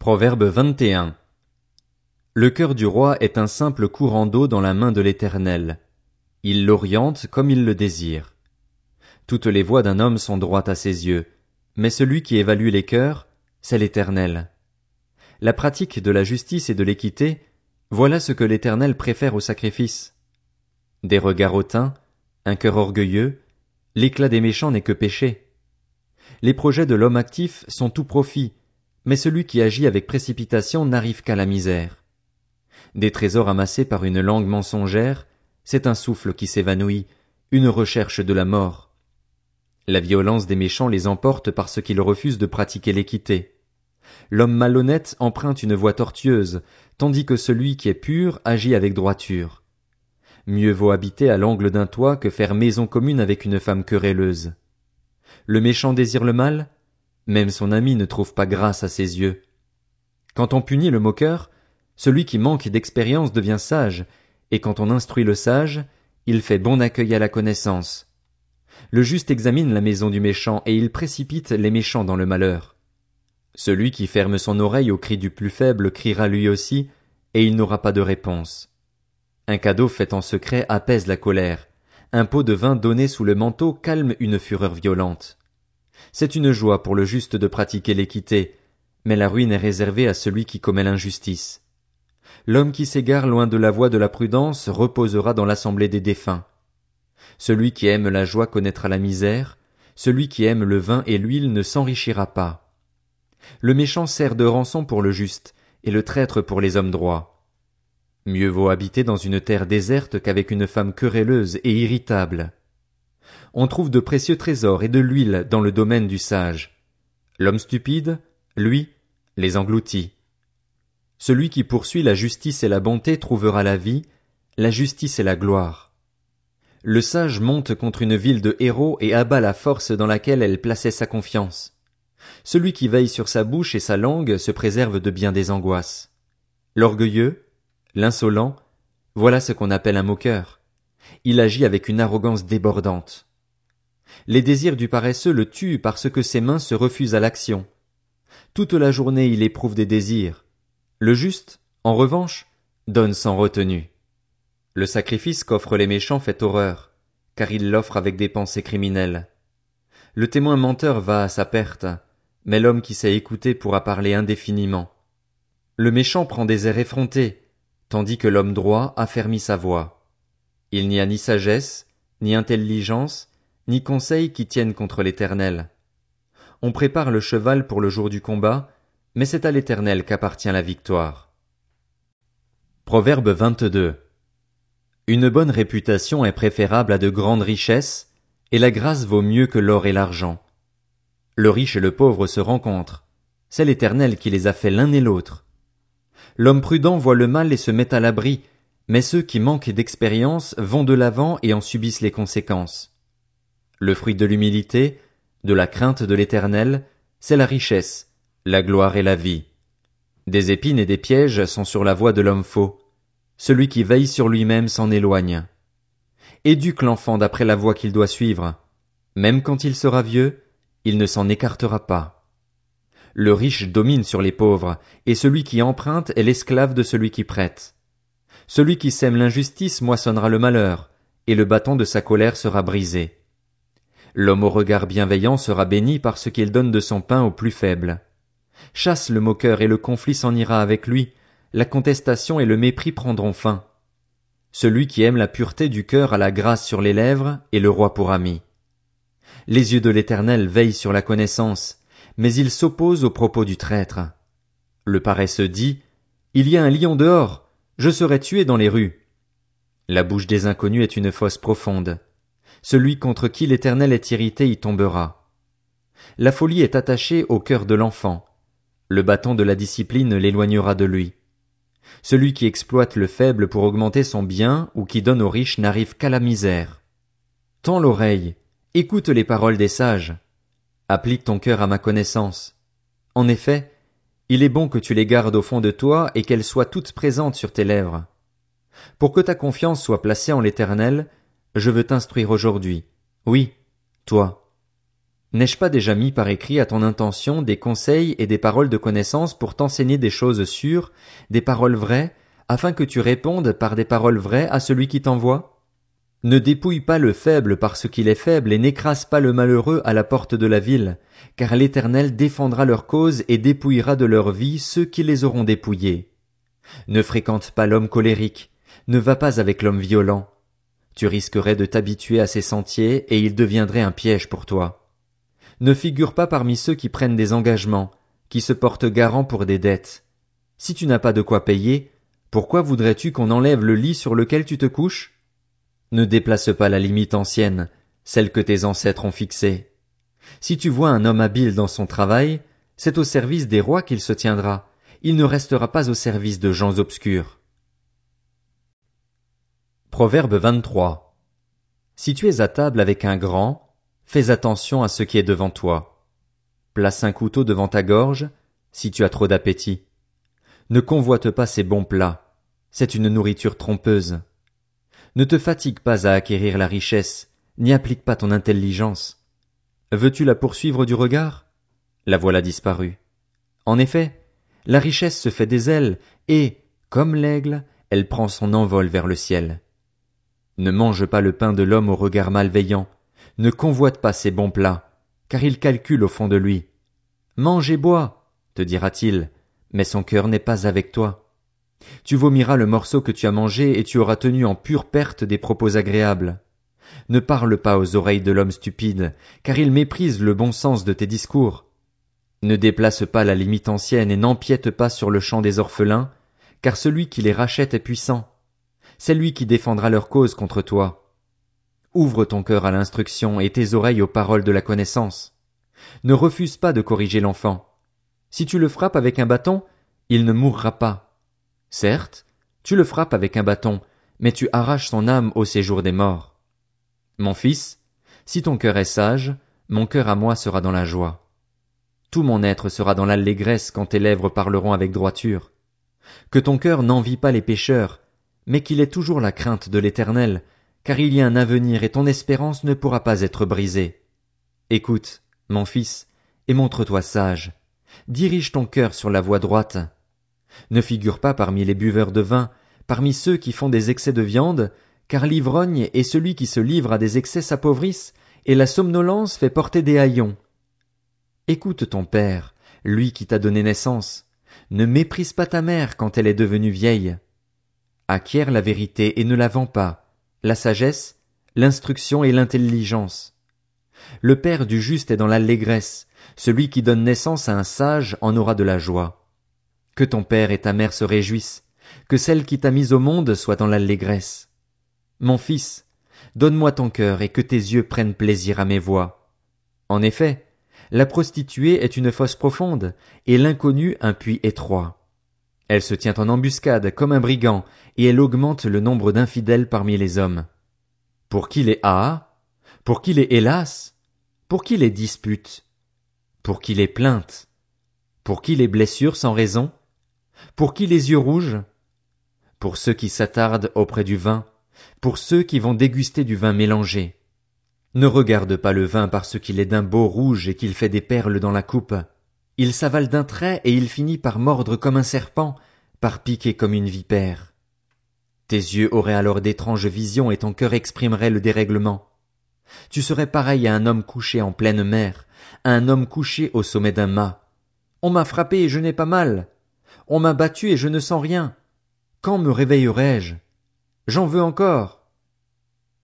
Proverbe 21. Le cœur du roi est un simple courant d'eau dans la main de l'Éternel. Il l'oriente comme il le désire. Toutes les voies d'un homme sont droites à ses yeux, mais celui qui évalue les cœurs, c'est l'Éternel. La pratique de la justice et de l'équité, voilà ce que l'Éternel préfère au sacrifice. Des regards hautains, un cœur orgueilleux, l'éclat des méchants n'est que péché. Les projets de l'homme actif sont tout profit, mais celui qui agit avec précipitation n'arrive qu'à la misère. Des trésors amassés par une langue mensongère, c'est un souffle qui s'évanouit, une recherche de la mort. La violence des méchants les emporte parce qu'ils refusent de pratiquer l'équité. L'homme malhonnête emprunte une voie tortueuse, tandis que celui qui est pur agit avec droiture. Mieux vaut habiter à l'angle d'un toit que faire maison commune avec une femme querelleuse. Le méchant désire le mal, même son ami ne trouve pas grâce à ses yeux. Quand on punit le moqueur, celui qui manque d'expérience devient sage, et quand on instruit le sage, il fait bon accueil à la connaissance. Le juste examine la maison du méchant, et il précipite les méchants dans le malheur. Celui qui ferme son oreille au cri du plus faible criera lui aussi, et il n'aura pas de réponse. Un cadeau fait en secret apaise la colère. Un pot de vin donné sous le manteau calme une fureur violente. C'est une joie pour le juste de pratiquer l'équité, mais la ruine est réservée à celui qui commet l'injustice. L'homme qui s'égare loin de la voie de la prudence reposera dans l'assemblée des défunts. Celui qui aime la joie connaîtra la misère, celui qui aime le vin et l'huile ne s'enrichira pas. Le méchant sert de rançon pour le juste, et le traître pour les hommes droits. Mieux vaut habiter dans une terre déserte qu'avec une femme querelleuse et irritable on trouve de précieux trésors et de l'huile dans le domaine du sage. L'homme stupide, lui, les engloutit. Celui qui poursuit la justice et la bonté trouvera la vie, la justice et la gloire. Le sage monte contre une ville de héros et abat la force dans laquelle elle plaçait sa confiance. Celui qui veille sur sa bouche et sa langue se préserve de bien des angoisses. L'orgueilleux, l'insolent, voilà ce qu'on appelle un moqueur. Il agit avec une arrogance débordante. Les désirs du paresseux le tuent parce que ses mains se refusent à l'action. Toute la journée il éprouve des désirs. Le juste, en revanche, donne sans retenue. Le sacrifice qu'offrent les méchants fait horreur, car ils l'offrent avec des pensées criminelles. Le témoin menteur va à sa perte, mais l'homme qui sait écouter pourra parler indéfiniment. Le méchant prend des airs effrontés, tandis que l'homme droit affermit sa voix. Il n'y a ni sagesse, ni intelligence, ni conseils qui tiennent contre l'Éternel. On prépare le cheval pour le jour du combat, mais c'est à l'Éternel qu'appartient la victoire. Proverbe 22. Une bonne réputation est préférable à de grandes richesses, et la grâce vaut mieux que l'or et l'argent. Le riche et le pauvre se rencontrent. C'est l'Éternel qui les a fait l'un et l'autre. L'homme prudent voit le mal et se met à l'abri, mais ceux qui manquent d'expérience vont de l'avant et en subissent les conséquences. Le fruit de l'humilité, de la crainte de l'éternel, c'est la richesse, la gloire et la vie. Des épines et des pièges sont sur la voie de l'homme faux. Celui qui veille sur lui-même s'en éloigne. Éduque l'enfant d'après la voie qu'il doit suivre. Même quand il sera vieux, il ne s'en écartera pas. Le riche domine sur les pauvres, et celui qui emprunte est l'esclave de celui qui prête. Celui qui sème l'injustice moissonnera le malheur, et le bâton de sa colère sera brisé. L'homme au regard bienveillant sera béni parce qu'il donne de son pain aux plus faibles. Chasse le moqueur et le conflit s'en ira avec lui, la contestation et le mépris prendront fin. Celui qui aime la pureté du cœur a la grâce sur les lèvres et le roi pour ami. Les yeux de l'Éternel veillent sur la connaissance, mais il s'oppose aux propos du traître. Le paresseux dit, Il y a un lion dehors, je serai tué dans les rues. La bouche des inconnus est une fosse profonde. Celui contre qui l'Éternel est irrité y tombera. La folie est attachée au cœur de l'enfant. Le bâton de la discipline l'éloignera de lui. Celui qui exploite le faible pour augmenter son bien ou qui donne aux riches n'arrive qu'à la misère. Tends l'oreille, écoute les paroles des sages. Applique ton cœur à ma connaissance. En effet, il est bon que tu les gardes au fond de toi et qu'elles soient toutes présentes sur tes lèvres. Pour que ta confiance soit placée en l'Éternel, je veux t'instruire aujourd'hui. Oui, toi. N'ai-je pas déjà mis par écrit à ton intention des conseils et des paroles de connaissance pour t'enseigner des choses sûres, des paroles vraies, afin que tu répondes par des paroles vraies à celui qui t'envoie? Ne dépouille pas le faible parce qu'il est faible et n'écrase pas le malheureux à la porte de la ville, car l'Éternel défendra leur cause et dépouillera de leur vie ceux qui les auront dépouillés. Ne fréquente pas l'homme colérique, ne va pas avec l'homme violent. Tu risquerais de t'habituer à ses sentiers et il deviendrait un piège pour toi ne figure pas parmi ceux qui prennent des engagements, qui se portent garants pour des dettes. Si tu n'as pas de quoi payer, pourquoi voudrais-tu qu'on enlève le lit sur lequel tu te couches? Ne déplace pas la limite ancienne, celle que tes ancêtres ont fixée. Si tu vois un homme habile dans son travail, c'est au service des rois qu'il se tiendra, il ne restera pas au service de gens obscurs. Proverbe 23. Si tu es à table avec un grand, Fais attention à ce qui est devant toi. Place un couteau devant ta gorge, si tu as trop d'appétit. Ne convoite pas ces bons plats. C'est une nourriture trompeuse. Ne te fatigue pas à acquérir la richesse, n'y applique pas ton intelligence. Veux-tu la poursuivre du regard? La voilà disparue. En effet, la richesse se fait des ailes, et, comme l'aigle, elle prend son envol vers le ciel. Ne mange pas le pain de l'homme au regard malveillant, ne convoite pas ces bons plats, car il calcule au fond de lui. Mange et bois, te dira-t-il, mais son cœur n'est pas avec toi. Tu vomiras le morceau que tu as mangé et tu auras tenu en pure perte des propos agréables. Ne parle pas aux oreilles de l'homme stupide, car il méprise le bon sens de tes discours. Ne déplace pas la limite ancienne et n'empiète pas sur le champ des orphelins, car celui qui les rachète est puissant. C'est lui qui défendra leur cause contre toi. Ouvre ton cœur à l'instruction et tes oreilles aux paroles de la connaissance. Ne refuse pas de corriger l'enfant. Si tu le frappes avec un bâton, il ne mourra pas. Certes, tu le frappes avec un bâton, mais tu arraches son âme au séjour des morts. Mon fils, si ton cœur est sage, mon cœur à moi sera dans la joie. Tout mon être sera dans l'allégresse quand tes lèvres parleront avec droiture. Que ton cœur n'envie pas les pécheurs, mais qu'il ait toujours la crainte de l'éternel, car il y a un avenir et ton espérance ne pourra pas être brisée. Écoute, mon fils, et montre-toi sage. Dirige ton cœur sur la voie droite. Ne figure pas parmi les buveurs de vin, parmi ceux qui font des excès de viande, car l'ivrogne et celui qui se livre à des excès s'appauvrissent, et la somnolence fait porter des haillons. Écoute ton père, lui qui t'a donné naissance. Ne méprise pas ta mère quand elle est devenue vieille. Acquiert la vérité et ne la vends pas la sagesse, l'instruction et l'intelligence. Le père du juste est dans l'allégresse, celui qui donne naissance à un sage en aura de la joie. Que ton père et ta mère se réjouissent, que celle qui t'a mis au monde soit dans l'allégresse. Mon fils, donne-moi ton cœur et que tes yeux prennent plaisir à mes voix. En effet, la prostituée est une fosse profonde, et l'inconnu un puits étroit. Elle se tient en embuscade comme un brigand, et elle augmente le nombre d'infidèles parmi les hommes. Pour qui les ah? Pour qui les hélas? Pour qui les disputes? Pour qui les plaintes? Pour qui les blessures sans raison? Pour qui les yeux rouges? Pour ceux qui s'attardent auprès du vin, pour ceux qui vont déguster du vin mélangé. Ne regarde pas le vin parce qu'il est d'un beau rouge et qu'il fait des perles dans la coupe. Il s'avale d'un trait et il finit par mordre comme un serpent, par piquer comme une vipère. Tes yeux auraient alors d'étranges visions et ton cœur exprimerait le dérèglement. Tu serais pareil à un homme couché en pleine mer, à un homme couché au sommet d'un mât. On m'a frappé et je n'ai pas mal. On m'a battu et je ne sens rien. Quand me réveillerai-je? J'en veux encore.